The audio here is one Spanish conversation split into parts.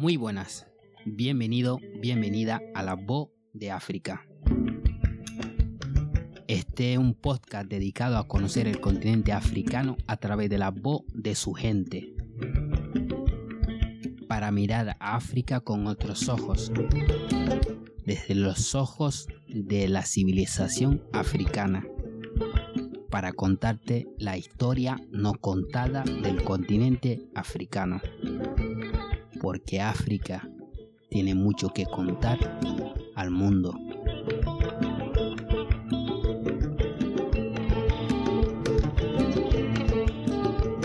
Muy buenas, bienvenido, bienvenida a la voz de África. Este es un podcast dedicado a conocer el continente africano a través de la voz de su gente. Para mirar a África con otros ojos, desde los ojos de la civilización africana, para contarte la historia no contada del continente africano. Porque África tiene mucho que contar al mundo.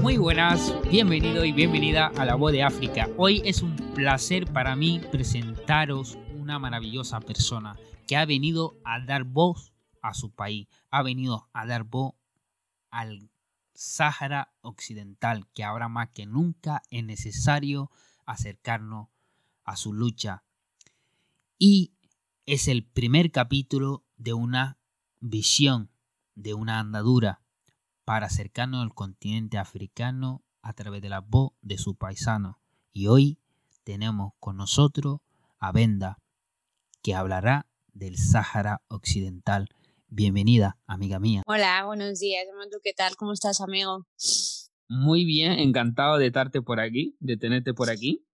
Muy buenas, bienvenido y bienvenida a La Voz de África. Hoy es un placer para mí presentaros una maravillosa persona que ha venido a dar voz a su país, ha venido a dar voz al Sáhara Occidental, que ahora más que nunca es necesario acercarnos a su lucha. Y es el primer capítulo de una visión, de una andadura para acercarnos al continente africano a través de la voz de su paisano. Y hoy tenemos con nosotros a Benda, que hablará del Sáhara Occidental. Bienvenida, amiga mía. Hola, buenos días. ¿Qué tal? ¿Cómo estás, amigo? Muy bien, encantado de estarte por aquí, de tenerte por aquí.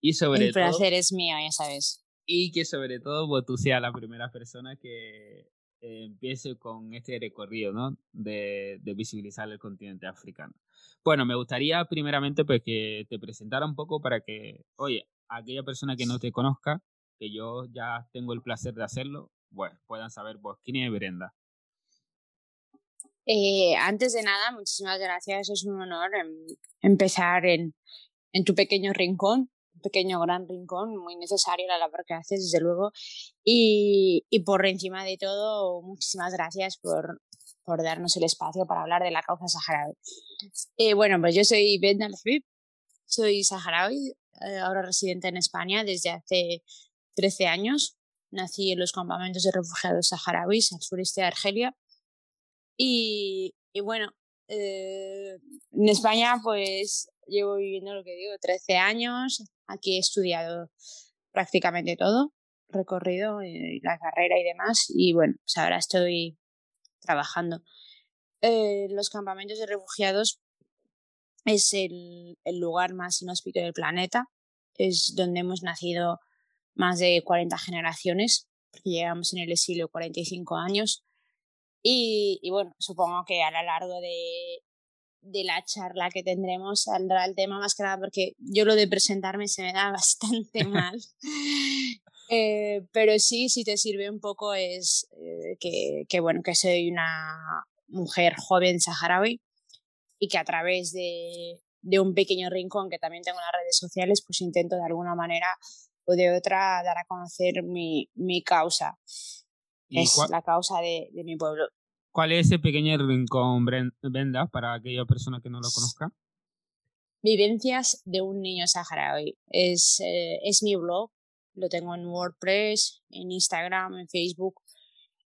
Y sobre El placer es mío, ya sabes. Y que sobre todo vos tú seas la primera persona que eh, empiece con este recorrido, ¿no? De, de, visibilizar el continente africano. Bueno, me gustaría primeramente pues que te presentara un poco para que, oye, aquella persona que no te conozca, que yo ya tengo el placer de hacerlo, bueno, puedan saber vos quién es Brenda. Eh, antes de nada, muchísimas gracias. Es un honor em, empezar en, en tu pequeño rincón pequeño gran rincón, muy necesario la labor que haces, desde luego. Y, y por encima de todo, muchísimas gracias por, por darnos el espacio para hablar de la causa saharaui. Eh, bueno, pues yo soy Ben Alfib, soy saharaui, eh, ahora residente en España desde hace 13 años. Nací en los campamentos de refugiados saharauis al sureste de Argelia. Y, bueno, eh, en España pues llevo viviendo lo que digo, 13 años. Aquí he estudiado prácticamente todo, recorrido, eh, la carrera y demás. Y bueno, pues ahora estoy trabajando. Eh, los campamentos de refugiados es el, el lugar más inhóspito del planeta. Es donde hemos nacido más de 40 generaciones, porque llegamos en el exilio 45 años. Y, y, bueno, supongo que a lo largo de, de la charla que tendremos saldrá el tema más que nada porque yo lo de presentarme se me da bastante mal. eh, pero sí, si te sirve un poco es eh, que, que, bueno, que soy una mujer joven saharaui y que a través de, de un pequeño rincón que también tengo en las redes sociales, pues intento de alguna manera o de otra dar a conocer mi, mi causa. Es la causa de, de mi pueblo. ¿Cuál es ese pequeño rincón, Brenda, para aquella persona que no lo conozca? Vivencias de un niño saharaui. Es, eh, es mi blog, lo tengo en WordPress, en Instagram, en Facebook.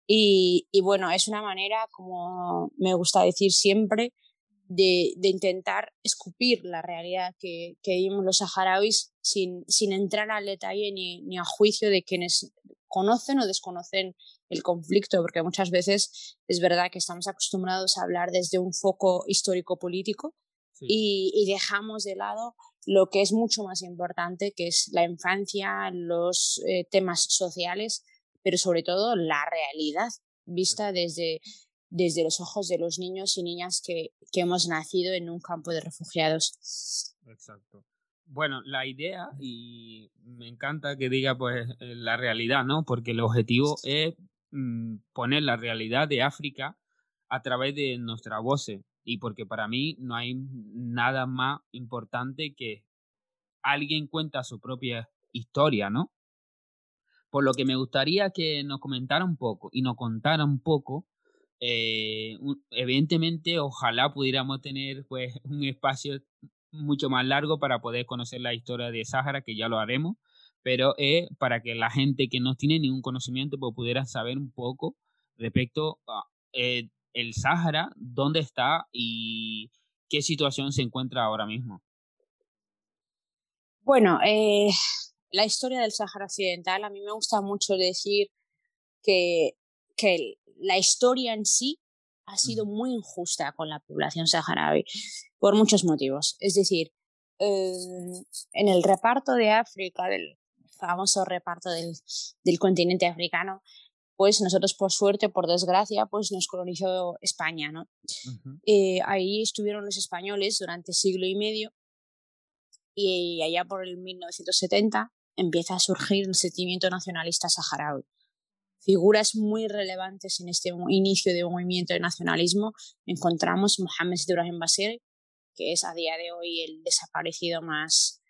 Y, y, bueno, es una manera, como me gusta decir siempre, de, de intentar escupir la realidad que, que vivimos los saharauis sin, sin entrar al detalle ni, ni a juicio de quienes conocen o desconocen el conflicto, porque muchas veces es verdad que estamos acostumbrados a hablar desde un foco histórico-político y, dejamos de lado lo que es mucho más importante, que es la infancia, los eh, temas sociales, pero sobre todo la realidad vista desde, desde los ojos de los niños y niñas que, que hemos nacido en un campo de refugiados. Exacto. Bueno, la idea, y me encanta que diga pues eh, la realidad, ¿no? Porque el objetivo es Mm, poner la realidad de África a través de nuestra voz y porque para mí no hay nada más importante que alguien cuenta su propia historia, ¿no? Por lo que me gustaría que nos comentara un poco y nos contara un poco, eh, evidentemente ojalá pudiéramos tener pues un espacio mucho más largo para poder conocer la historia de Sáhara, que ya lo haremos, pero es para que la gente que no tiene ningún conocimiento pues, pudiera saber un poco respecto a eh, el Sáhara, dónde está y qué situación se encuentra ahora mismo. Bueno, eh, la historia del Sáhara Occidental, a mí me gusta mucho decir que, que la historia en sí ha sido muy injusta con la población saharaui por muchos motivos. Es decir, em, en el reparto de África, del famoso reparto del, del continente africano, pues nosotros por suerte, por desgracia, pues nos colonizó España, ¿no? Eh, ahí estuvieron los españoles durante siglo y medio y allá por el 1970 empieza a surgir el sentimiento nacionalista saharaui. Figuras muy relevantes en este inicio de movimiento de nacionalismo encontramos Mohamed Ibrahim Basir, que es a día de hoy el desaparecido más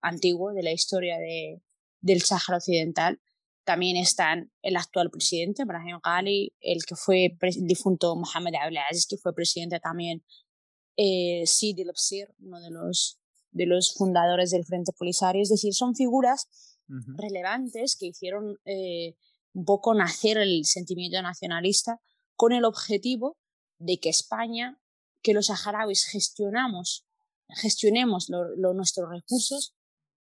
antiguo de la historia de, del Sáhara Occidental. También están el actual presidente, Brahim Ghali, el que fue el difunto Mohamed Abdelaziz, que fue presidente también, eh, Sidi uno de los de los fundadores del Frente Polisario. Es decir, son figuras relevantes que hicieron eh, un poco nacer el sentimiento nacionalista con el objetivo de que España, que los saharauis gestionamos, gestionemos nuestros recursos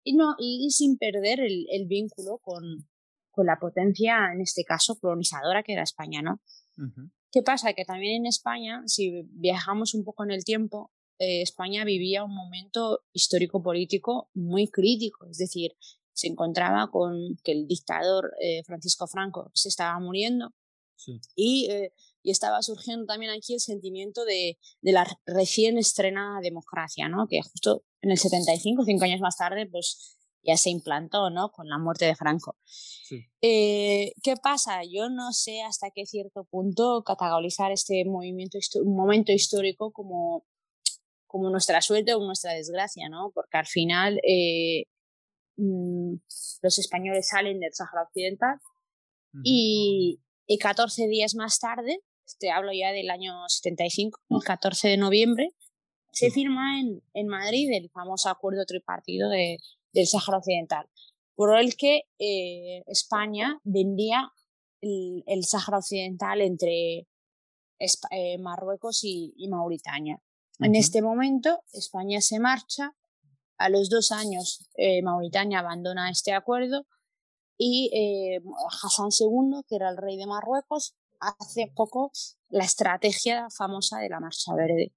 y, no, y sin perder el, el vínculo con, con, la potencia, en este caso, colonizadora que era España, ¿no? ¿Qué pasa? Que también en España, si viajamos un poco en el tiempo, eh, España vivía un momento histórico-político muy crítico, es decir, se encontraba con que el dictador eh, Francisco Franco se estaba muriendo y, eh, y, estaba surgiendo también aquí el sentimiento de, de, la recién estrenada democracia, ¿no? que justo en el 75, cinco años más tarde, pues ya se implantó ¿no? con la muerte de Franco. ¿Qué pasa? Yo no sé hasta qué cierto punto categorizar este movimiento, un momento histórico como como nuestra suerte o nuestra desgracia, ¿no? Porque al final eh, mm, los españoles salen del Sahara Occidental y, y 14 días más tarde, te hablo ya del año 75, el 14 de noviembre, se firma en, en Madrid el famoso acuerdo tripartido de, del Sahara Occidental, por el que eh, España vendía el, el Sáhara Occidental entre eh, Marruecos y, y Mauritania. En este momento, España se marcha. A los dos años, eh, Mauritania abandona este acuerdo y eh, Hassan II, que era el rey de Marruecos, hace poco la estrategia famosa de la Marcha Verde,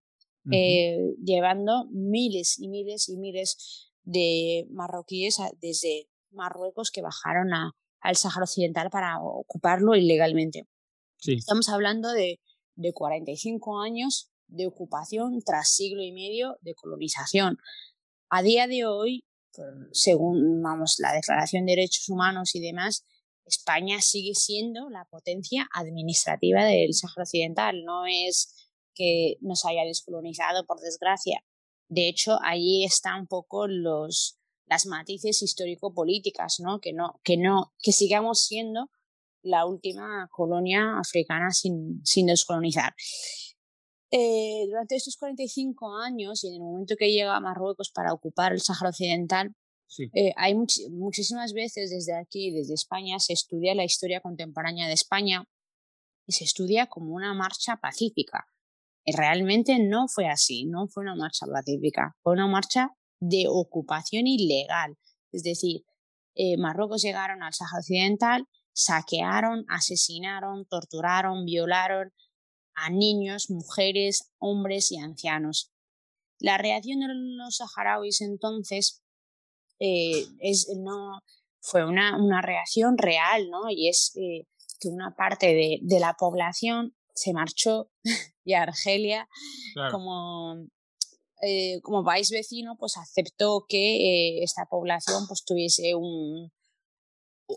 eh, llevando miles y miles y miles de marroquíes desde Marruecos que bajaron a, al Sáhara Occidental para ocuparlo ilegalmente. Estamos hablando de, de 45 años de ocupación tras siglo y medio de colonización. A día de hoy, según vamos, la Declaración de Derechos Humanos y demás, España sigue siendo la potencia administrativa del Sáhara Occidental. No es que nos haya descolonizado, por desgracia. De hecho, ahí están un poco los, las matices histórico-políticas, ¿no? Que, no, que, no, que sigamos siendo la última colonia africana sin, sin descolonizar. Eh, durante estos 45 años y en el momento que llega a Marruecos para ocupar el Sáhara Occidental, eh, hay muchísimas veces desde aquí, desde España, se estudia la historia contemporánea de España y se estudia como una marcha pacífica. Y realmente no fue así, no fue una marcha pacífica, fue una marcha de ocupación ilegal. Es decir, eh, Marruecos llegaron al Sáhara Occidental, saquearon, asesinaron, torturaron, violaron, a niños, mujeres, hombres y ancianos. La reacción de los saharauis entonces eh, es, no, fue una, una, reacción real, ¿no? Y es eh, que una parte de, de, la población se marchó y Argelia como, eh, como país vecino pues aceptó que esta población pues tuviese un,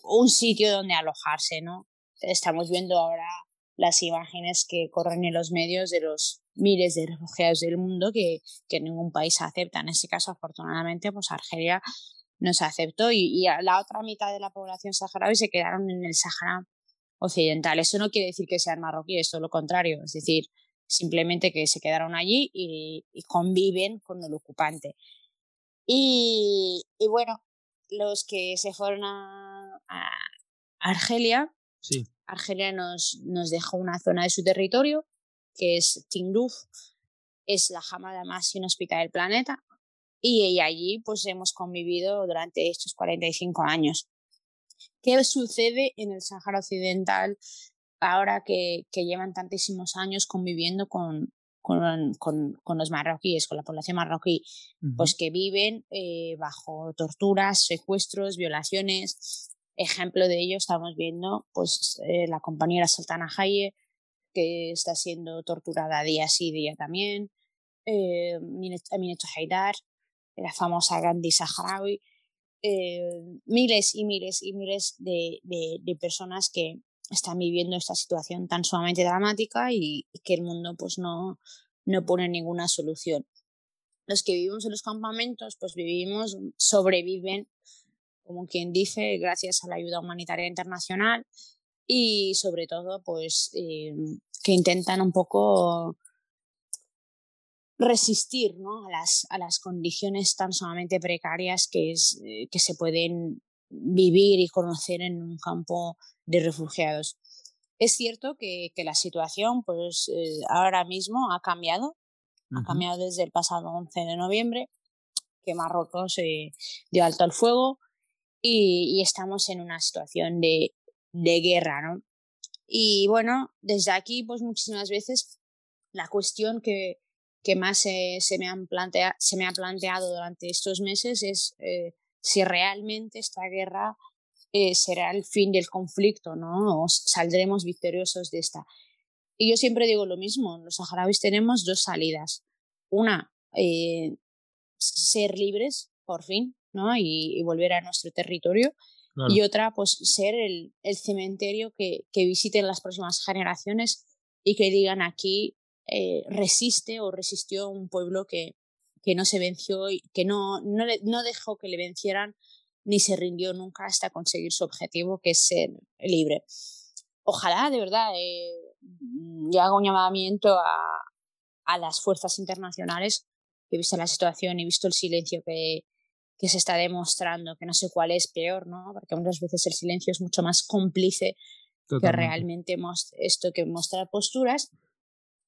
un sitio donde alojarse, ¿no? Estamos viendo ahora las imágenes que corren en los medios de los miles de refugiados del mundo que, que ningún país acepta. En este caso, afortunadamente, pues Argelia nos aceptó y, y la otra mitad de la población saharaui se quedaron en el Sahara occidental. Eso no quiere decir que sean marroquíes, todo lo contrario. Es decir, simplemente que se quedaron allí y, conviven con el ocupante. Y, y, bueno, los que se fueron a, a Argelia, sí. Argelia nos, nos dejó una zona de su territorio, que es Tindouf, es la jamada más inhóspita del planeta. y, allí pues hemos convivido durante estos 45 años. ¿Qué sucede en el Sáhara Occidental ahora que, que llevan tantísimos años conviviendo con, con, con, los marroquíes, con la población marroquí, pues que viven eh, bajo torturas, secuestros, violaciones. Ejemplo de ello estamos viendo pues eh, la compañera Sultana Haye, que está siendo torturada día sí día también, eh, Amineto Haidar, la famosa Gandhi Saharaui, eh, miles y miles y miles de, de, personas que están viviendo esta situación tan sumamente dramática y, que el mundo pues no, no pone ninguna solución. Los que vivimos en los campamentos pues vivimos, sobreviven, como quien dice, gracias a la ayuda humanitaria internacional y sobre todo pues eh, que intentan un poco resistir ¿no? a, las, a las condiciones tan sumamente precarias que, es, eh, que se pueden vivir y conocer en un campo de refugiados. Es cierto que, que la situación pues, eh, ahora mismo ha cambiado, ha cambiado desde el pasado 11 de noviembre, que Marruecos eh, dio alto al fuego y, estamos en una situación de, de guerra. ¿no? Y bueno, desde aquí pues muchísimas veces la cuestión que, que más se, me han se me ha planteado durante estos meses es eh, si realmente esta guerra eh, será el fin del conflicto, ¿no? O saldremos victoriosos de esta. Y yo siempre digo lo mismo, los saharauis tenemos dos salidas. Una, eh, ser libres, por fin, ¿no? Y, volver a nuestro territorio. Y otra, pues ser el, el cementerio que, que visiten las próximas generaciones y que digan aquí eh, resiste o resistió un pueblo que, que no se venció y que no, no, no dejó que le vencieran ni se rindió nunca hasta conseguir su objetivo, que es ser libre. Ojalá, de verdad, eh, yo hago un llamamiento a, a las fuerzas internacionales que visto la situación y visto el silencio que, que se está demostrando, que no sé cuál es peor, ¿no? Porque muchas veces el silencio es mucho más cómplice que realmente esto que mostrar posturas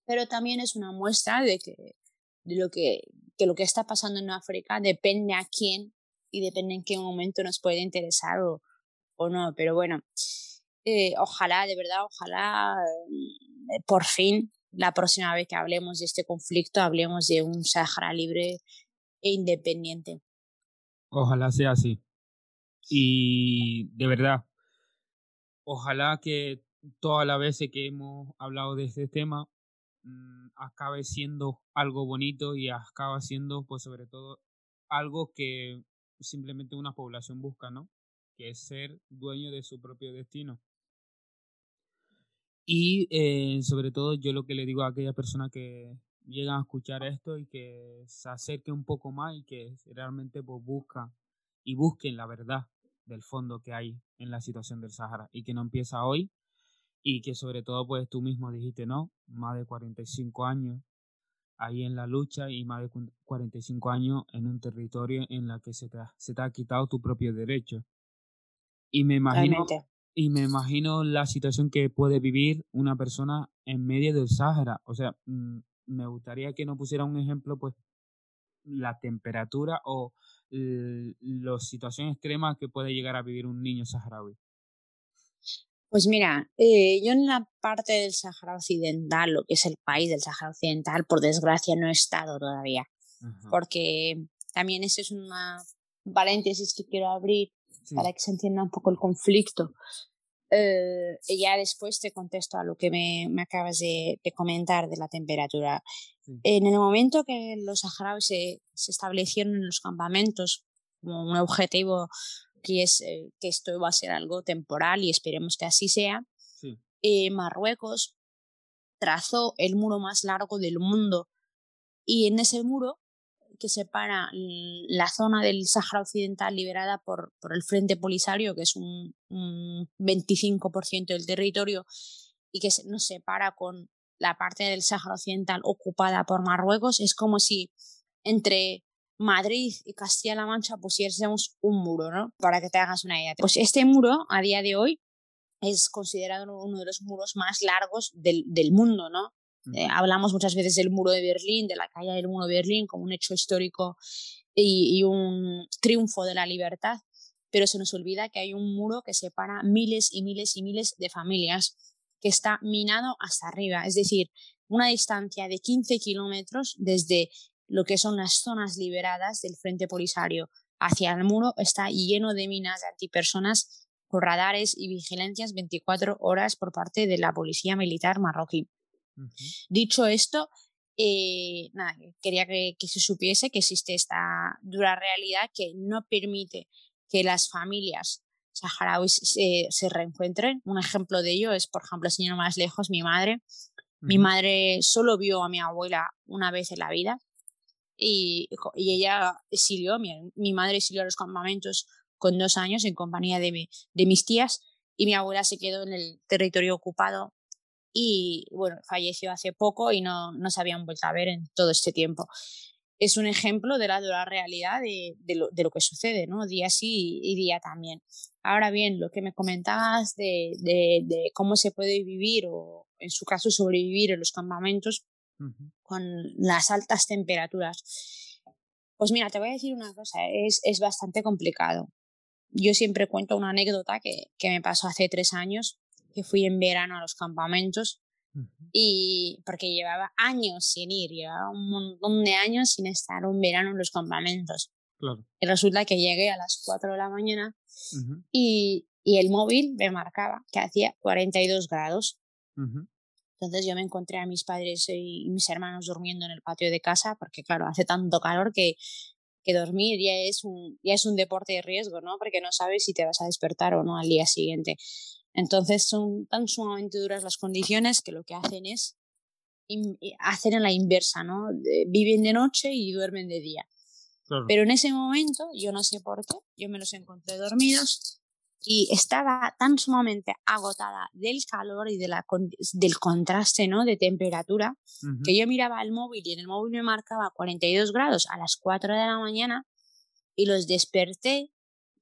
pero también es una muestra de que, de lo que, que lo que está pasando en África depende a quién y depende en qué momento nos puede interesar o, o no. Pero bueno, eh, ojalá, de verdad, ojalá eh, por fin la próxima vez que hablemos de este conflicto hablemos de un Sahara libre e independiente. Ojalá sea así. Y de verdad, ojalá que todas las veces que hemos hablado de este tema Mm, acabe siendo algo bonito y acaba siendo, pues sobre todo, algo que simplemente una población busca, ¿no? Que es ser dueño de su propio destino. Y eh, sobre todo yo lo que le digo a aquella persona que llegan a escuchar esto y que se acerque un poco más y que realmente pues, busca y busquen la verdad del fondo que hay en la situación del Sahara y que no empieza hoy y que sobre todo pues tú mismo dijiste, ¿no? Más de 45 años ahí en la lucha y más de 45 años en un territorio en la que se te, ha, se te ha quitado tu propio derecho. Y me imagino y me imagino la situación que puede vivir una persona en medio del Sáhara. O sea, mm, me gustaría que nos pusiera un ejemplo, pues, la temperatura o la situación extrema que puede llegar a vivir un niño saharaui. Pues mira, eh, yo en la parte del Sahara Occidental, lo que es el país del Sahara Occidental, por desgracia no he estado todavía, porque también ese es una paréntesis que quiero abrir para que se entienda un poco el conflicto. Eh, ya después te contesto a lo que me, me acabas de, comentar de la temperatura. En el momento que los saharauis se, se establecieron en los campamentos como un objetivo que es eh, que esto va a ser algo temporal y esperemos que así sea. Eh, Marruecos trazó el muro más largo del mundo y en ese muro que separa la zona del Sáhara Occidental liberada por, por el Frente Polisario, que es un, un 25% del territorio, y que nos separa con la parte del Sáhara Occidental ocupada por Marruecos, es como si entre Madrid y Castilla-La Mancha pusiésemos un muro, ¿no? Para que te hagas una idea. Pues este muro, a día de hoy, es considerado uno de los muros más largos del, del mundo, ¿no? Eh, hablamos muchas veces del muro de Berlín, de la caída del muro de Berlín como un hecho histórico y, un triunfo de la libertad, pero se nos olvida que hay un muro que separa miles y miles y miles de familias que está minado hasta arriba, es decir, una distancia de 15 kilómetros desde lo que son las zonas liberadas del Frente Polisario hacia el muro está lleno de minas de antipersonas con radares y vigilancias 24 horas por parte de la policía militar marroquí. Dicho esto, eh, nada, quería que, se supiese que existe esta dura realidad que no permite que las familias saharauis se, se reencuentren. Un ejemplo de ello es, por ejemplo, señor más lejos, mi madre. Mi madre solo vio a mi abuela una vez en la vida y, y ella exilió, mi, mi, madre exilió a los campamentos con dos años en compañía de, de mis tías y mi abuela se quedó en el territorio ocupado y bueno, falleció hace poco y no, no se habían vuelto a ver en todo este tiempo. Es un ejemplo de la dura realidad de, de, lo, de lo, que sucede, ¿no? Día sí y día también. Ahora bien, lo que me comentabas de, de, cómo se puede vivir o en su caso sobrevivir en los campamentos con las altas temperaturas. Pues mira, te voy a decir una cosa, es, es bastante complicado. Yo siempre cuento una anécdota que, que me pasó hace tres años que fui en verano a los campamentos y porque llevaba años sin ir, llevaba un montón de años sin estar un verano en los campamentos. Y resulta que llegué a las 4 de la mañana y, y, el móvil me marcaba que hacía 42 grados. Entonces yo me encontré a mis padres y mis hermanos durmiendo en el patio de casa porque claro, hace tanto calor que, que dormir ya es, un, ya es un deporte de riesgo, ¿no? Porque no sabes si te vas a despertar o no al día siguiente. Entonces son tan sumamente duras las condiciones que lo que hacen es hacer en la inversa, ¿no? Viven de noche y duermen de día. Pero en ese momento, yo no sé por qué, yo me los encontré dormidos y estaba tan sumamente agotada del calor y de la, del contraste ¿no? de temperatura que yo miraba el móvil y en el móvil me marcaba 42 grados a las 4 de la mañana y los desperté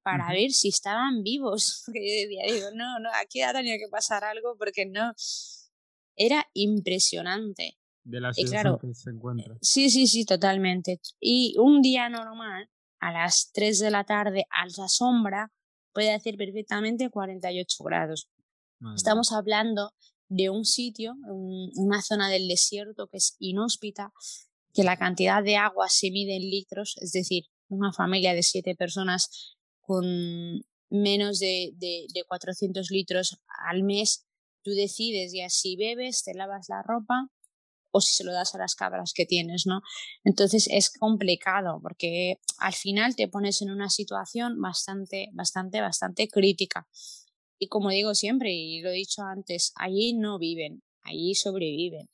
para ver si estaban vivos. Porque yo decía, digo, no, no, aquí ha tenido que pasar algo porque no. Era impresionante. De la situación que se encuentra. Sí, sí, sí, totalmente. Y un día normal, a las 3 de la tarde, a la sombra, puede hacer perfectamente 48 grados. Estamos hablando de un sitio, una zona del desierto que es inhóspita, que la cantidad de agua se mide en litros, es decir, una familia de siete personas con menos de, de, de 400 litros al mes, tú decides ya si bebes, te lavas la ropa o si se lo das a las cabras que tienes, ¿no? Entonces es complicado porque al final te pones en una situación bastante, bastante, bastante crítica. Y como digo siempre, y lo he dicho antes, allí no viven, allí sobreviven.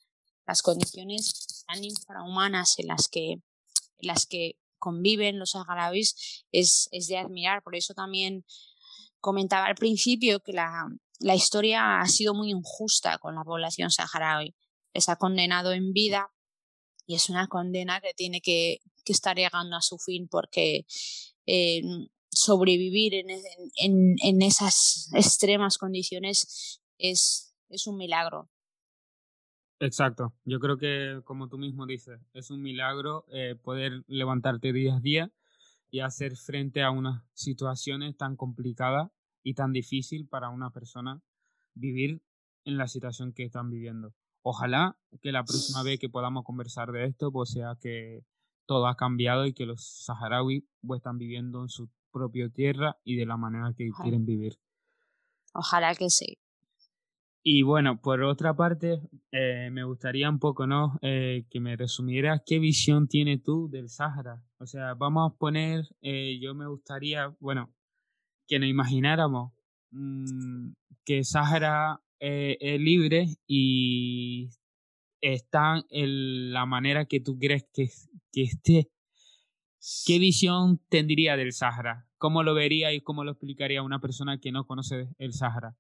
Las condiciones tan infrahumanas en las que, en las que conviven los saharauis es, es de admirar. Por eso también comentaba al principio que la, la historia ha sido muy injusta con la población saharaui. Les ha condenado en vida y es una condena que tiene que, que estar llegando a su fin porque eh, sobrevivir en, en, en, esas extremas condiciones es, es un milagro. Exacto. Yo creo que, como tú mismo dices, es un milagro eh, poder levantarte día a día y hacer frente a unas situaciones tan complicadas y tan difícil para una persona vivir en la situación que están viviendo. Ojalá que la próxima vez que podamos conversar de esto, pues sea que todo ha cambiado y que los saharauis pues, están viviendo en su propia tierra y de la manera que quieren vivir. Ojalá que sí. Y bueno, por otra parte, eh, me gustaría un poco, ¿no? Eh, que me resumieras qué visión tienes tú del Sahara. O sea, vamos a poner, eh, yo me gustaría, bueno, que nos imagináramos mm, que Sahara es libre y está en la manera que tú crees que, que esté. ¿Qué visión tendría del Sahara? ¿Cómo lo vería y cómo lo explicaría una persona que no conoce el Sahara?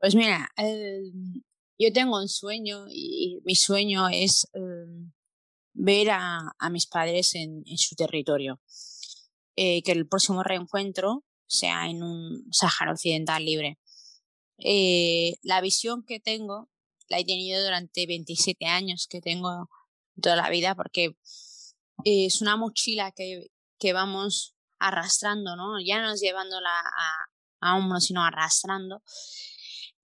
Pues mira, em, yo tengo un sueño y mi sueño es em, ver a, a, mis padres en, en su territorio. Eh, que el próximo reencuentro sea en un Sáhara Occidental libre. Eh, la visión que tengo la he tenido durante 27 años que tengo toda la vida porque es una mochila que, que vamos arrastrando, ¿no? Ya no es llevándola a, a hombros, sino arrastrando.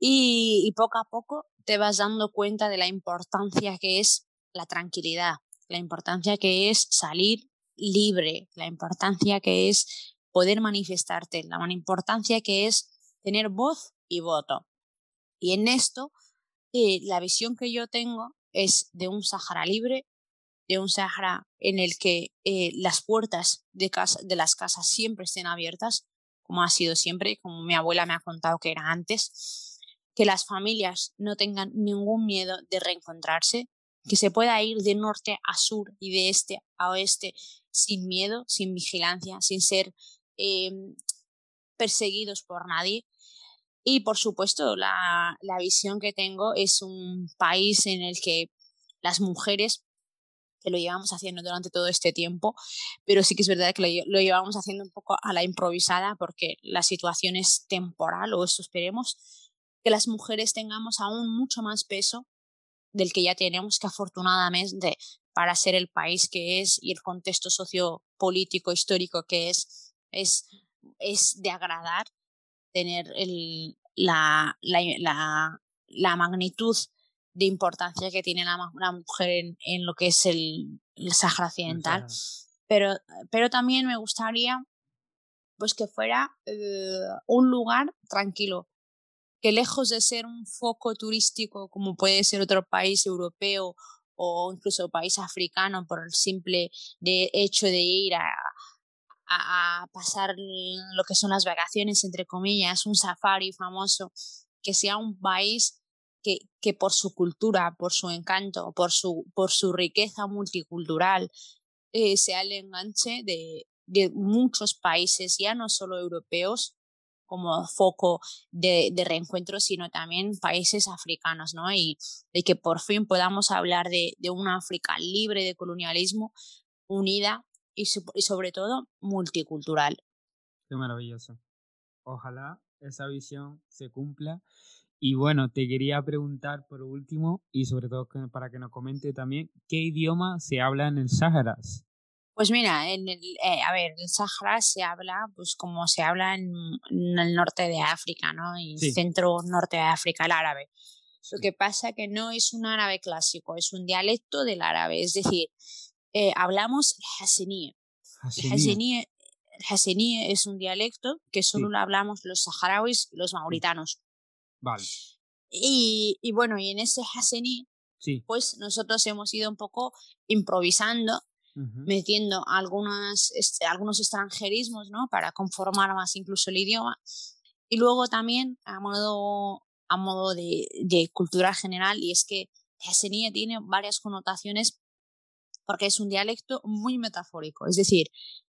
Y, poco a poco te vas dando cuenta de la importancia que es la tranquilidad, la importancia que es salir libre, la importancia que es poder manifestarte, la importancia que es tener voz y voto. Y en esto, eh, la visión que yo tengo es de un Sahara libre, de un Sahara en el que eh, las puertas de las casas siempre estén abiertas, como ha sido siempre, como mi abuela me ha contado que era antes, que las familias no tengan ningún miedo de reencontrarse, que se pueda ir de norte a sur y de este a oeste sin miedo, sin vigilancia, sin ser em, perseguidos por nadie. Y por supuesto, la, la, visión que tengo es un país en el que las mujeres, que lo llevamos haciendo durante todo este tiempo, pero sí que es verdad que lo, lo llevamos haciendo un poco a la improvisada porque la situación es temporal, o eso esperemos, que las mujeres tengamos aún mucho más peso del que ya tenemos, que afortunadamente para ser el país que es y el contexto sociopolítico histórico que es, es, es de agradar tener el, la, la, la, magnitud de importancia que tiene la, mujer en, en, lo que es el, el Sahara Occidental. Pero, pero también me gustaría pues que fuera eh, un lugar tranquilo, que lejos de ser un foco turístico como puede ser otro país europeo o incluso país africano por el simple de hecho de ir a, a, pasar lo que son las vacaciones, entre comillas, un safari famoso, que sea un país que, que por su cultura, por su encanto, por su, por su riqueza multicultural, eh, sea el enganche de, de muchos países, ya no solo europeos, como foco de, de, reencuentro, sino también países africanos, ¿no? Y de que por fin podamos hablar de, de una África libre de colonialismo, unida y, sobre todo multicultural. Qué maravilloso. Ojalá esa visión se cumpla. Y bueno, te quería preguntar por último, y sobre todo para que nos comente también, ¿qué idioma se habla en el Sáhara? Pues mira, en el, eh, a ver, el Sahara se habla pues como se habla en, en el norte de África, ¿no? Y sí. centro norte de África, el árabe. Lo que pasa que no es un árabe clásico, es un dialecto del árabe, es decir, eh, hablamos el Hassení. El es un dialecto que solo sí. lo hablamos los saharauis y los mauritanos. Vale. Y, y bueno, y en ese Hassení, sí. pues nosotros hemos ido un poco improvisando Uh -huh. metiendo algunas, este, algunos extranjerismos ¿no? para conformar más incluso el idioma. Y luego también a modo, a modo de, de cultura general, y es que Hassenia tiene varias connotaciones porque es un dialecto muy metafórico. Es decir,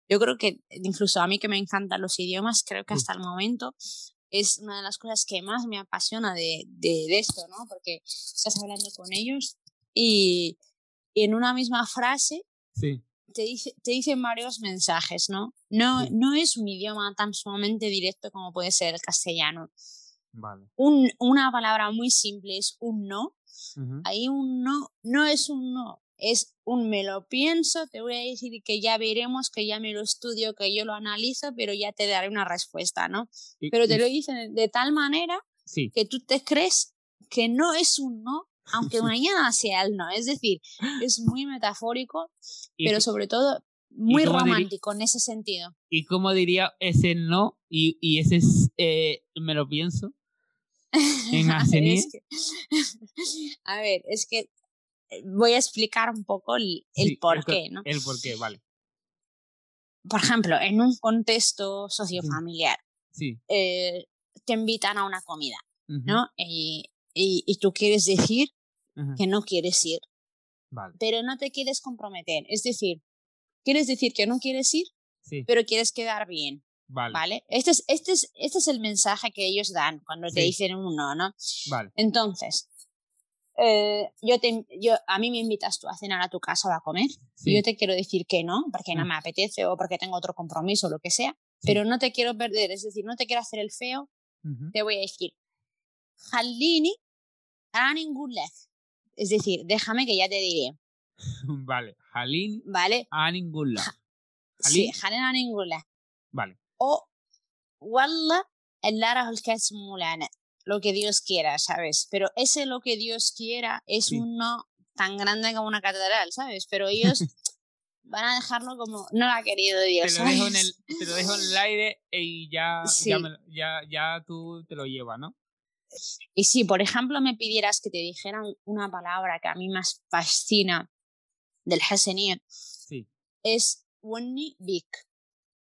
yo creo que incluso a mí que me encantan los idiomas, creo que hasta el momento es una de las cosas que más me apasiona de, de, de esto, ¿no? Porque estás hablando con ellos y, y en una misma frase Sí. Te, dice, te dicen varios mensajes, ¿no? No, sí. no es un idioma tan sumamente directo como puede ser el castellano. Vale. Un, una palabra muy simple es un no. Uh -huh. Ahí un no no es un no, es un me lo pienso, te voy a decir que ya veremos, que ya me lo estudio, que yo lo analizo, pero ya te daré una respuesta, ¿no? Y, pero te y... lo dicen de tal manera sí. que tú te crees que no es un no, aunque mañana sea el no. Es decir, es muy metafórico, pero sobre todo muy romántico en ese sentido. ¿Y cómo diría ese no y, y ese es, eh, me lo pienso? En a, ver, es que, a ver, es que voy a explicar un poco el, el sí, por qué, ¿no? El por qué, vale. Por ejemplo, en un contexto sociofamiliar, sí. eh, te invitan a una comida, uh -huh. ¿no? Y y, y, tú quieres decir uh -huh. que no quieres ir, vale. pero no te quieres comprometer. Es decir, quieres decir que no quieres ir, sí. pero quieres quedar bien. Vale. ¿Vale? Este es, este, es, este es el mensaje que ellos dan cuando sí. te dicen un no, ¿no? Vale. Entonces, eh, yo te, yo, a mí me invitas tú a cenar a tu casa o a comer sí. y yo te quiero decir que no, porque no mm. me apetece o porque tengo otro compromiso o lo que sea, pero no te quiero perder, es decir, no te quiero hacer el feo, uh -huh. te voy a decir, Hallini Aningulej. Es decir, déjame que ya te diré. Vale, Jalini, vale. Aningulej. Sí, Halin Aningulej. Vale. O Wallah lo que Dios quiera, ¿sabes? Pero ese lo que Dios quiera es uno tan grande como una catedral, ¿sabes? Pero ellos van a dejarlo como no lo ha querido Dios. Te lo. Dejo, en el, aire y ya, me, ya, ya, tú te lo llevas, ¿no? Y si, por ejemplo, me pidieras que te dijera un- una palabra que a mí más fascina del Hassaniyat, Sí. es Wenny Big.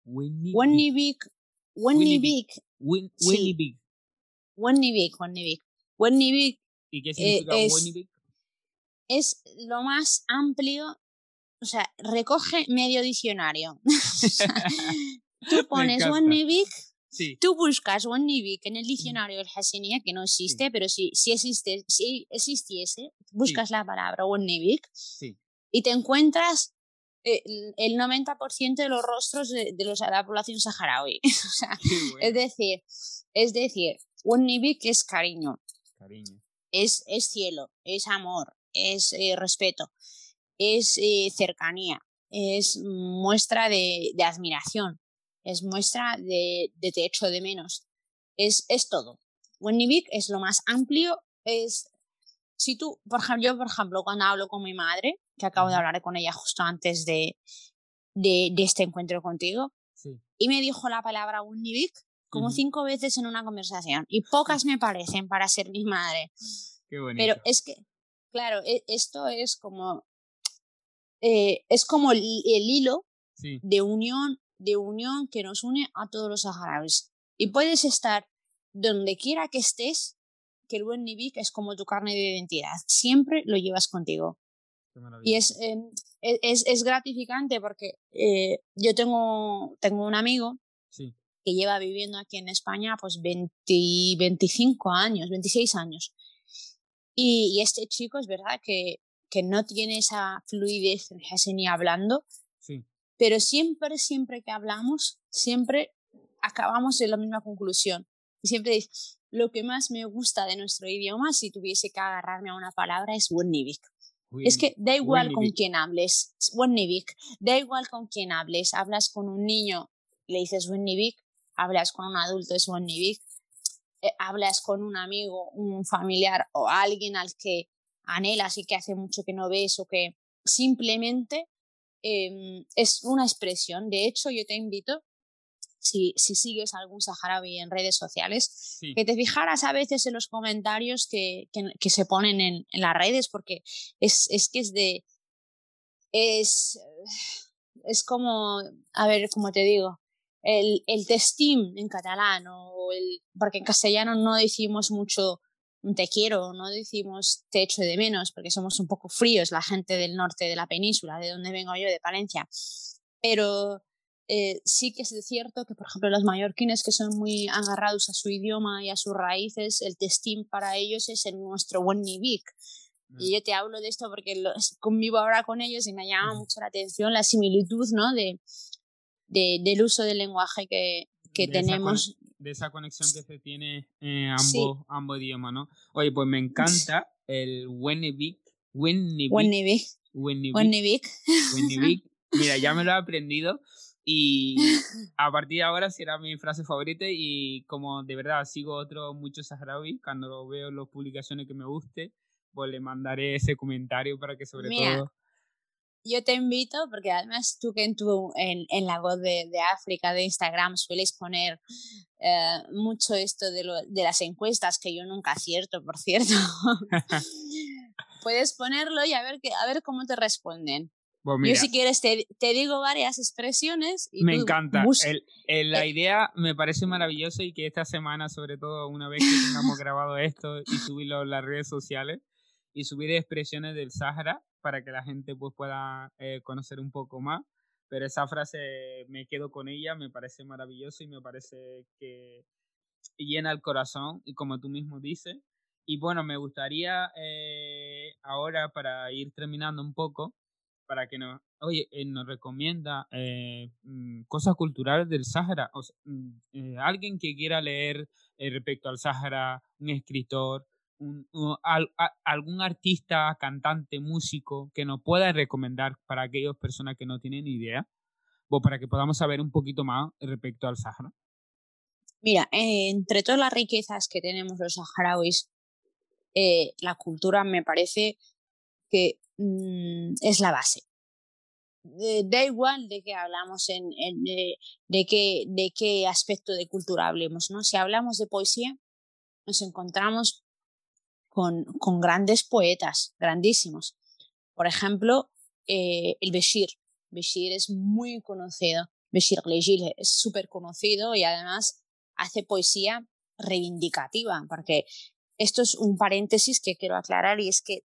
Winnie Big, Winnie Big. Winnie Big. Big, Wenny Big. Big ¿Y qué significa es- Winnie Big? es lo más amplio, o sea, recoge medio diccionario. Tú pones. Wenny Big, Sí. tú buscas Wenny Big en el diccionario del que no existe, pero si, si, existe, si existiese, buscas la palabra Sí. y te encuentras eh, el 90% de los rostros de, de los de la población saharaui. o sea, Qué es decir, es decir, Wenny es cariño, Cariño. es, es cielo, es amor, es eh, respeto, es eh, cercanía, es muestra de, de admiración, es muestra de, de te echo de menos, es, es todo. Wenny es lo más amplio, es... Si tú, por ejemplo, yo, por ejemplo, cuando hablo con mi madre, que acabo de hablar con ella justo antes de, de, de este encuentro contigo, Sí. y me dijo la palabra Wenny como cinco veces en una conversación, y pocas me parecen para ser mi madre. Qué bonito. Pero es que, claro, e- esto es como. eh, es como el, el hilo Sí. de unión, de unión que nos une a todos los saharauis. Y puedes estar donde quiera que estés, que el buen Nibik es como tu carne de identidad. Siempre lo llevas contigo. Y es, eh, es, es gratificante porque eh, yo tengo, tengo un amigo Sí. que lleva viviendo aquí en España pues 20, 25 años, 26 años. Y, y este chico es verdad que, que no tiene esa fluidez en hablando. Pero siempre, siempre que hablamos, siempre acabamos en la misma conclusión. Y siempre dice, lo que más me gusta de nuestro idioma, si tuviese que agarrarme a una palabra, es Wennivik. Es que da igual con quién hables, Wennivik, da igual con quién hables, hablas con un niño, le dices Wennivik, hablas con un adulto, es Wennivik, eh, hablas con un amigo, un familiar o alguien al que anhelas y que hace mucho que no ves o que simplemente em, es una expresión. De hecho, yo te invito, si, si sigues a algún saharaui en redes sociales, Sí. que te fijaras a veces en los comentarios que, que, que se ponen en, en, las redes, porque es, es que es de. Es, es como. A ver, como te digo. El, el testim en catalán, o el, porque en castellano no decimos mucho te quiero, no decimos te echo de menos, porque somos un poco fríos la gente del norte de la península, de donde vengo yo, de Palencia. Pero eh, sí que es cierto que, por ejemplo, los mallorquines que son muy agarrados a su idioma y a sus raíces, el testín para ellos es el nuestro buen nivik. Y yo te hablo de esto porque lo, convivo ahora con ellos y me llama mucho la atención la similitud ¿no? de, de del uso del lenguaje que, que de tenemos. De esa conexión que se tiene en ambos, Sí. ambos idiomas, ¿no? Oye, pues me encanta el Wennevik. Wennevik. Wennevik. Mira, ya me lo he aprendido y a partir de ahora será mi frase favorita y como de verdad sigo otro muchos saharaui, cuando veo las publicaciones que me guste, pues le mandaré ese comentario para que sobre Mira, todo... Yo te invito, porque además tú que en, tu, en, en la voz de, de, África de Instagram sueles poner eh, mucho esto de, lo, de las encuestas, que yo nunca acierto, por cierto. Puedes ponerlo y a ver, que, a ver cómo te responden. Pues mira, yo si quieres te, te, digo varias expresiones. Y me tú encanta. El, el- la eh, idea me parece maravillosa y que esta semana, sobre todo una vez que tengamos grabado esto y subirlo en las redes sociales y subir expresiones del Sahara para que la gente pues pueda eh, conocer un poco más. Pero esa frase me quedo con ella, me parece maravilloso y me parece que llena el corazón y como tú mismo dices. Y bueno, me gustaría eh, ahora para ir terminando un poco, para que nos, oye, eh, nos recomienda eh, mm, cosas culturales del sea, mm, eh, alguien que quiera leer respecto al Sáhara, un escritor, algún artista, cantante, músico que nos pueda recomendar para aquellas personas que no tienen idea? O para que podamos saber un poquito más respecto al Sahara. Mira, entre todas las riquezas que tenemos los saharauis, eh, la cultura me parece que mm, es la base. da igual de qué hablamos, en, de, qué, de qué aspecto de cultura hablemos. ¿no? Si hablamos de poesía, nos encontramos con, con grandes poetas, grandísimos. Por ejemplo, eh, el Beshir. Beshir es muy conocido. Beshir Legil es súper conocido y además hace poesía reivindicativa, porque esto es un paréntesis que quiero aclarar y es que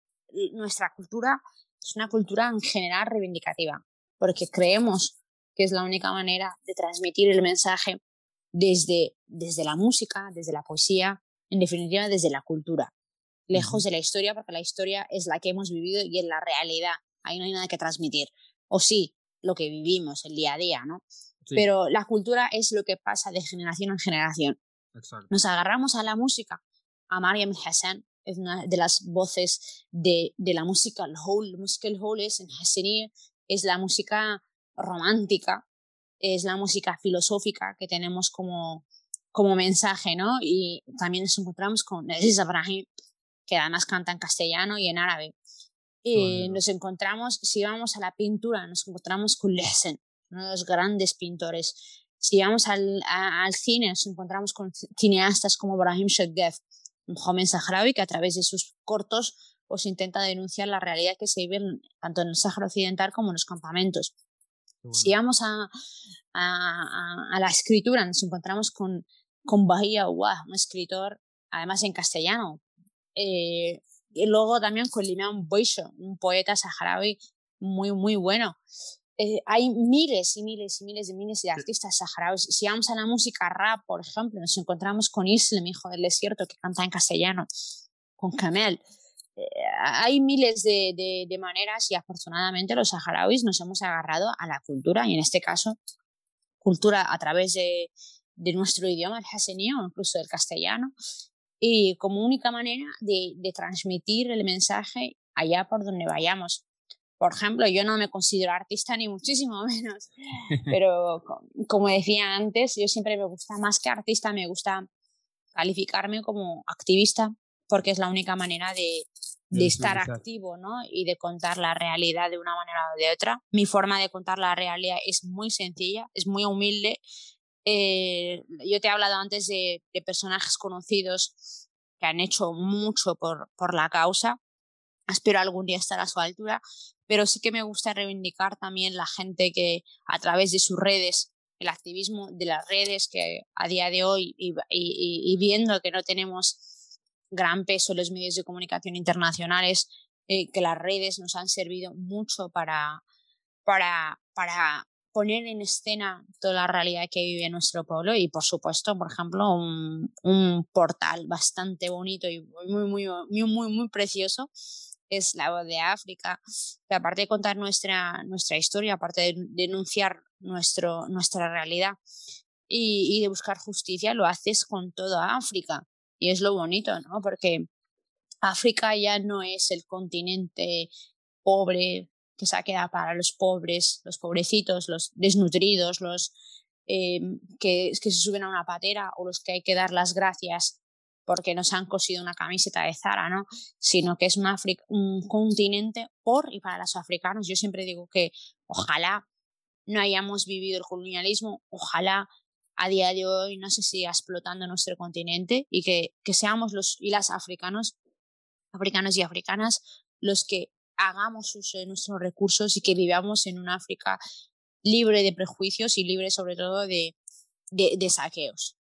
nuestra cultura es una cultura en general reivindicativa, porque creemos que es la única manera de transmitir el mensaje desde, desde la música, desde la poesía, en definitiva desde la cultura, lejos de la historia, porque la historia es la que hemos vivido y es la realidad, ahí no hay nada que transmitir. O sí, lo que vivimos el día a día, ¿no? Pero la cultura es lo que pasa de generación en generación. Nos agarramos a la música. A Mariam Hassan es una de las voces de, de la música el hall. La música el hall es en Hassani, es la música romántica, es la música filosófica que tenemos como, como mensaje, ¿no? Y también nos encontramos con Aziz Ibrahim, que además canta en castellano y en árabe. Y nos encontramos, si vamos a la pintura, nos encontramos con Lesen, uno de los grandes pintores. Si vamos al, al cine, nos encontramos con cineastas como Brahim Shadgef, un joven saharaui que a través de sus cortos pues intenta denunciar la realidad que se vive tanto en el Sáhara Occidental como en los campamentos. Si vamos a, a, a, la escritura, nos encontramos con, con Bahía Ouah, un escritor, además en castellano. Eh, y luego también con Limán Boisho, un poeta saharaui muy, muy bueno. Eh, hay miles y miles y miles de miles de artistas saharauis. Si vamos a la música rap, por ejemplo, nos encontramos con Islam, hijo del desierto, que canta en castellano, con Kamel. Eh, hay miles de, de, maneras y afortunadamente los saharauis nos hemos agarrado a la cultura y en este caso cultura a través de, de nuestro idioma, el hasení o incluso el castellano, y como única manera de, de transmitir el mensaje allá por donde vayamos. Por ejemplo, yo no me considero artista ni muchísimo menos, pero como decía antes, yo siempre me gusta más que artista, me gusta calificarme como activista porque es la única manera de, de estar activo ¿no? y de contar la realidad de una manera o de otra. Mi forma de contar la realidad es muy sencilla, es muy humilde. Eh, yo te he hablado antes de, personajes conocidos que han hecho mucho por, por la causa. Espero algún día estar a su altura, pero sí que me gusta reivindicar también la gente que a través de sus redes, el activismo de las redes, que a día de hoy y, y, viendo que no tenemos gran peso en los medios de comunicación internacionales, eh, que las redes nos han servido mucho para, para, para poner en escena toda la realidad que vive nuestro pueblo y por supuesto, por ejemplo, un, portal bastante bonito y muy, muy, muy, muy, muy precioso es la voz de África, que aparte de contar nuestra, nuestra historia, aparte de denunciar nuestro, nuestra realidad y, y de buscar justicia, lo haces con toda África. Y es lo bonito, ¿no? Porque África ya no es el continente pobre que se ha quedado para los pobres, los pobrecitos, los desnutridos, los eh, que, se suben a una patera o los que hay que dar las gracias porque nos han cosido una camiseta de Zara, ¿no? Sino que es un, un continente por y para los africanos. Yo siempre digo que ojalá no hayamos vivido el colonialismo, ojalá a día de hoy no se siga explotando nuestro continente y que, que seamos los y las africanos, africanos y africanas los que hagamos uso de nuestros recursos y que vivamos en un África libre de prejuicios y libre sobre todo de saqueos.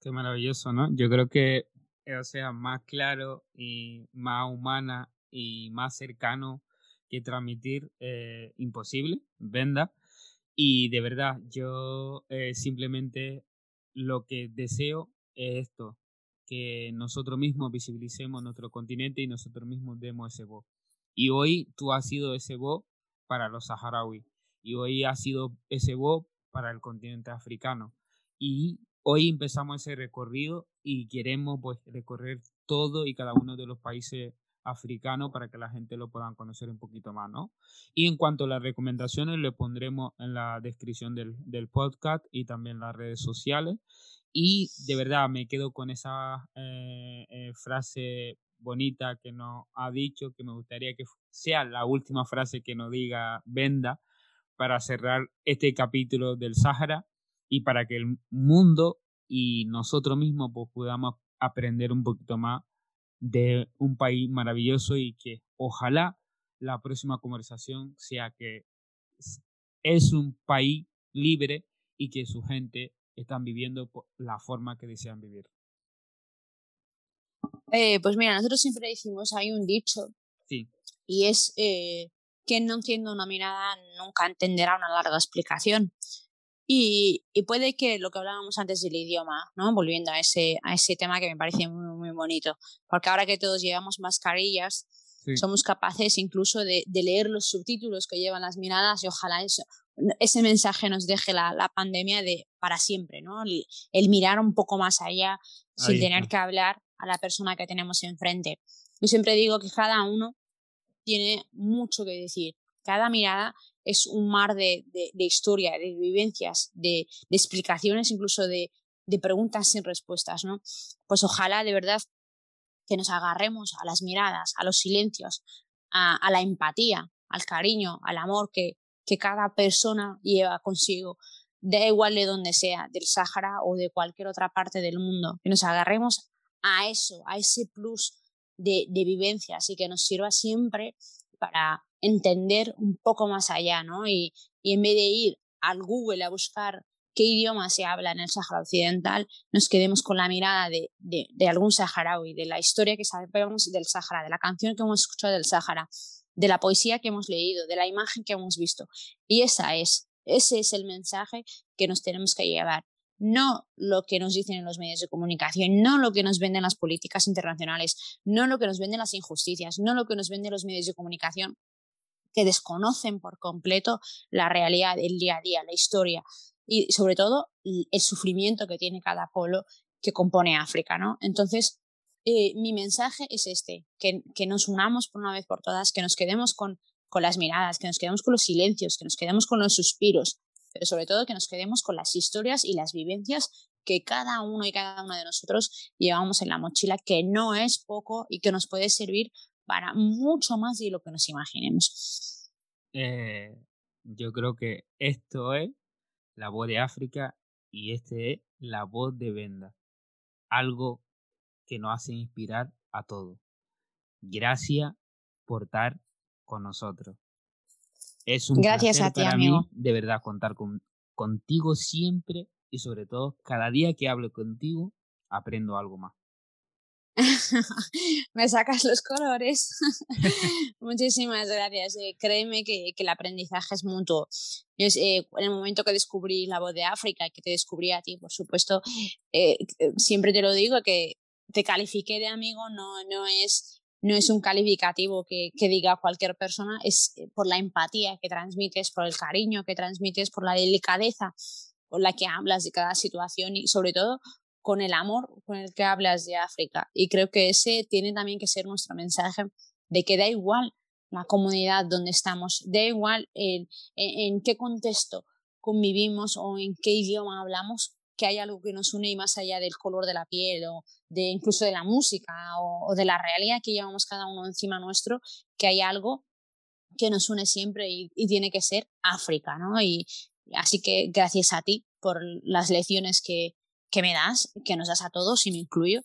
Qué maravilloso, ¿no? Yo creo que eh, o sea, más claro y más humana y más cercano que transmitir eh, imposible, venda. Y de verdad, yo eh, simplemente lo que deseo es esto, que nosotros mismos visibilicemos nuestro continente y nosotros mismos demos ese voz. Y hoy tú has sido ese voz para los saharauis y hoy has sido ese voz para el continente africano. Y hoy empezamos ese recorrido y queremos pues recorrer todo y cada uno de los países africanos para que la gente lo pueda conocer un poquito más, ¿no? Y en cuanto a las recomendaciones, le pondremos en la descripción del, del podcast y también las redes sociales. Y de verdad me quedo con esa eh, eh, frase bonita que nos ha dicho, que me gustaría que sea la última frase que nos diga Venda para cerrar este capítulo del Sáhara y para que el mundo y nosotros mismos pues, podamos aprender un poquito más de un país maravilloso y que ojalá la próxima conversación sea que es un país libre y que su gente están viviendo la forma que desean vivir. Eh, pues mira, nosotros siempre decimos, hay un dicho, sí. y es eh, quien no entiende una mirada nunca entenderá una larga explicación. Y, y, puede que lo que hablábamos antes del idioma, ¿no? volviendo a ese, a ese tema que me parece muy, muy bonito, porque ahora que todos llevamos mascarillas, somos capaces incluso de, de, leer los subtítulos que llevan las miradas y ojalá eso, ese mensaje nos deje la, la pandemia de para siempre, ¿no? El, el mirar un poco más allá sin tener que hablar a la persona que tenemos enfrente. Yo siempre digo que cada uno tiene mucho que decir. Cada mirada es un mar de, de, historia, de vivencias, de, explicaciones, incluso de, preguntas sin respuestas, ¿no? Pues ojalá de verdad que nos agarremos a las miradas, a los silencios, a, a la empatía, al cariño, al amor que, que cada persona lleva consigo, da igual de donde sea, del Sáhara o de cualquier otra parte del mundo, que nos agarremos a eso, a ese plus de, vivencias y que nos sirva siempre para entender un poco más allá, ¿no? Y, y en vez de ir al Google a buscar qué idioma se habla en el Sáhara Occidental, nos quedemos con la mirada de, de, de, algún saharaui, de la historia que sabemos del Sáhara, de la canción que hemos escuchado del Sáhara, de la poesía que hemos leído, de la imagen que hemos visto. Y esa es, ese es el mensaje que nos tenemos que llevar. No lo que nos dicen en los medios de comunicación, no lo que nos venden las políticas internacionales, no lo que nos venden las injusticias, no lo que nos venden los medios de comunicación que desconocen por completo la realidad, el día a día, la historia y sobre todo el sufrimiento que tiene cada pueblo que compone África, ¿no? Entonces, eh, mi mensaje es este, que, que, nos unamos por una vez por todas, que nos quedemos con, con las miradas, que nos quedemos con los silencios, que nos quedemos con los suspiros, pero sobre todo que nos quedemos con las historias y las vivencias que cada uno y cada una de nosotros llevamos en la mochila, que no es poco y que nos puede servir para mucho más de lo que nos imaginemos. Eh, yo creo que esto es la voz de África y este es la voz de Venda. Algo que nos hace inspirar a todos. Gracias por estar con nosotros. Es un Gracias placer a ti, para amigo. mí de verdad contar con, contigo siempre y sobre todo cada día que hablo contigo aprendo algo más. Me sacas los colores. Muchísimas gracias. Eh, créeme que, que, el aprendizaje es mutuo. Yo, eh, en el momento que descubrí la voz de África y que te descubrí a ti, por supuesto, eh, siempre te lo digo que te califiqué de amigo no, no, es, no es un calificativo que, que diga cualquier persona, es eh, por la empatía que transmites, por el cariño que transmites, por la delicadeza con la que hablas de cada situación y sobre todo con el amor con el que hablas de África. Y creo que ese tiene también que ser nuestro mensaje de que da igual la comunidad donde estamos, da igual en, en, en qué contexto convivimos o en qué idioma hablamos, que hay algo que nos une y más allá del color de la piel o de incluso de la música o, de la realidad que llevamos cada uno encima nuestro, que hay algo que nos une siempre y, y tiene que ser África, ¿no? Y así que gracias a ti por las lecciones que, que me das, que nos das a todos y me incluyo.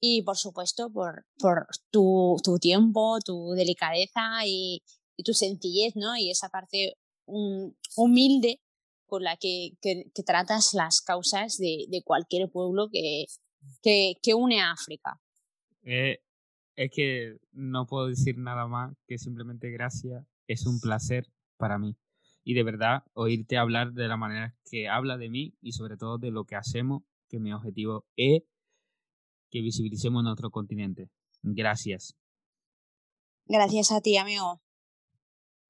Y por supuesto por, por tu, tu tiempo, tu delicadeza y, y, tu sencillez, ¿no? Y esa parte um, humilde con la que, que, que, tratas las causas de, de cualquier pueblo que, que, que, une a África. Eh, es que no puedo decir nada más que simplemente gracias. Es un placer para mí. Y de verdad, oírte hablar de la manera que habla de mí y sobre todo de lo que hacemos, que mi objetivo es que visibilicemos nuestro continente. Gracias. Gracias a ti, amigo.